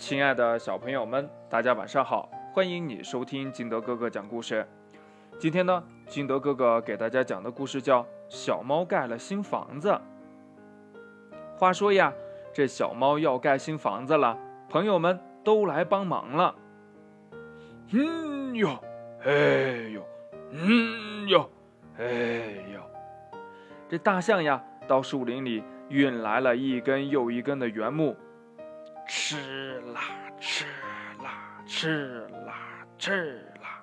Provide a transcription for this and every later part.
亲爱的小朋友们，大家晚上好！欢迎你收听金德哥哥讲故事。今天呢，金德哥哥给大家讲的故事叫《小猫盖了新房子》。话说呀，这小猫要盖新房子了，朋友们都来帮忙了。嗯哟，哎呦，嗯哟，哎呦，这大象呀，到树林里运来了一根又一根的原木。吃吃啦吃啦！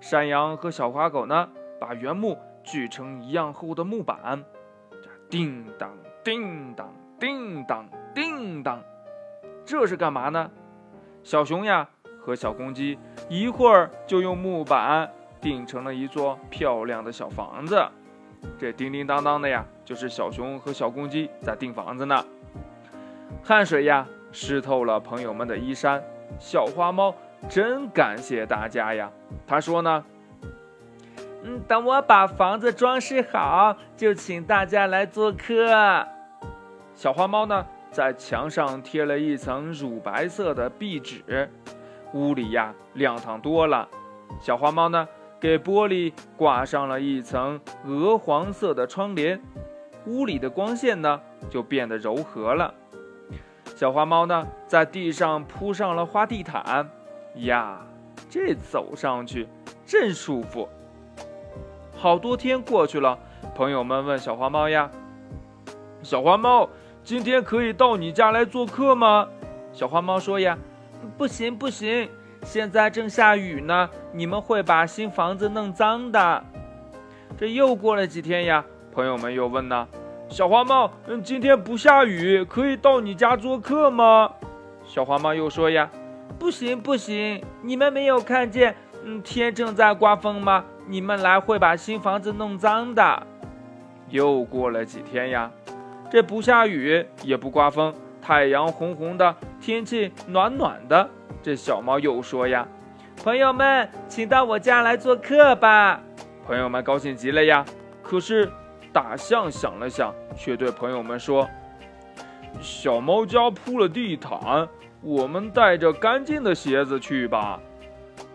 山羊和小花狗呢，把原木锯成一样厚的木板，叮当叮当叮当叮当，这是干嘛呢？小熊呀和小公鸡一会儿就用木板钉成了一座漂亮的小房子。这叮叮当当的呀，就是小熊和小公鸡在钉房子呢。汗水呀，湿透了朋友们的衣衫。小花猫真感谢大家呀！他说呢：“嗯，等我把房子装饰好，就请大家来做客。”小花猫呢，在墙上贴了一层乳白色的壁纸，屋里呀亮堂多了。小花猫呢，给玻璃挂上了一层鹅黄色的窗帘，屋里的光线呢就变得柔和了。小花猫呢，在地上铺上了花地毯，呀，这走上去真舒服。好多天过去了，朋友们问小花猫呀：“小花猫，今天可以到你家来做客吗？”小花猫说：“呀，不行不行，现在正下雨呢，你们会把新房子弄脏的。”这又过了几天呀，朋友们又问呢。小花猫，嗯，今天不下雨，可以到你家做客吗？小花猫又说呀，不行不行，你们没有看见，嗯，天正在刮风吗？你们来会把新房子弄脏的。又过了几天呀，这不下雨也不刮风，太阳红红的，天气暖暖的。这小猫又说呀，朋友们，请到我家来做客吧。朋友们高兴极了呀，可是。大象想了想，却对朋友们说：“小猫家铺了地毯，我们带着干净的鞋子去吧。”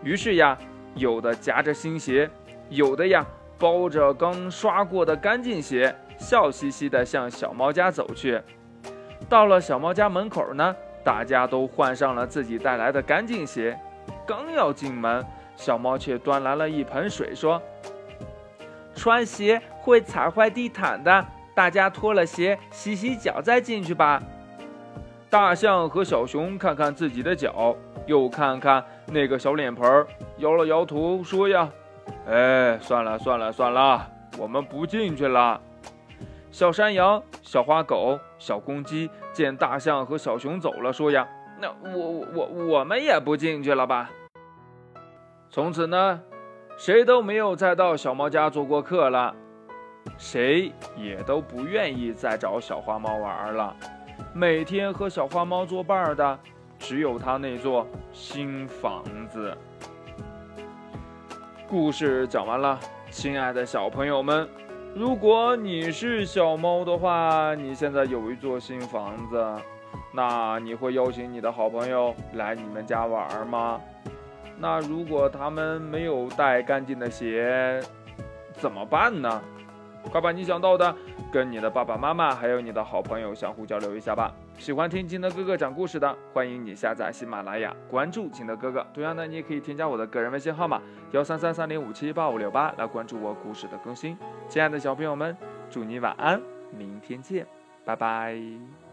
于是呀，有的夹着新鞋，有的呀包着刚刷过的干净鞋，笑嘻嘻地向小猫家走去。到了小猫家门口呢，大家都换上了自己带来的干净鞋。刚要进门，小猫却端来了一盆水，说。穿鞋会踩坏地毯的，大家脱了鞋洗洗脚再进去吧。大象和小熊看看自己的脚，又看看那个小脸盆，摇了摇头说：“呀，哎，算了算了算了，我们不进去了。”小山羊、小花狗、小公鸡见大象和小熊走了，说：“呀，那我我我们也不进去了吧。”从此呢。谁都没有再到小猫家做过客了，谁也都不愿意再找小花猫玩了。每天和小花猫作伴的，只有它那座新房子。故事讲完了，亲爱的小朋友们，如果你是小猫的话，你现在有一座新房子，那你会邀请你的好朋友来你们家玩吗？那如果他们没有带干净的鞋，怎么办呢？快把你想到的跟你的爸爸妈妈还有你的好朋友相互交流一下吧。喜欢听金德哥哥讲故事的，欢迎你下载喜马拉雅，关注金德哥哥。同样呢，你也可以添加我的个人微信号码幺三三三零五七八五六八来关注我故事的更新。亲爱的小朋友们，祝你晚安，明天见，拜拜。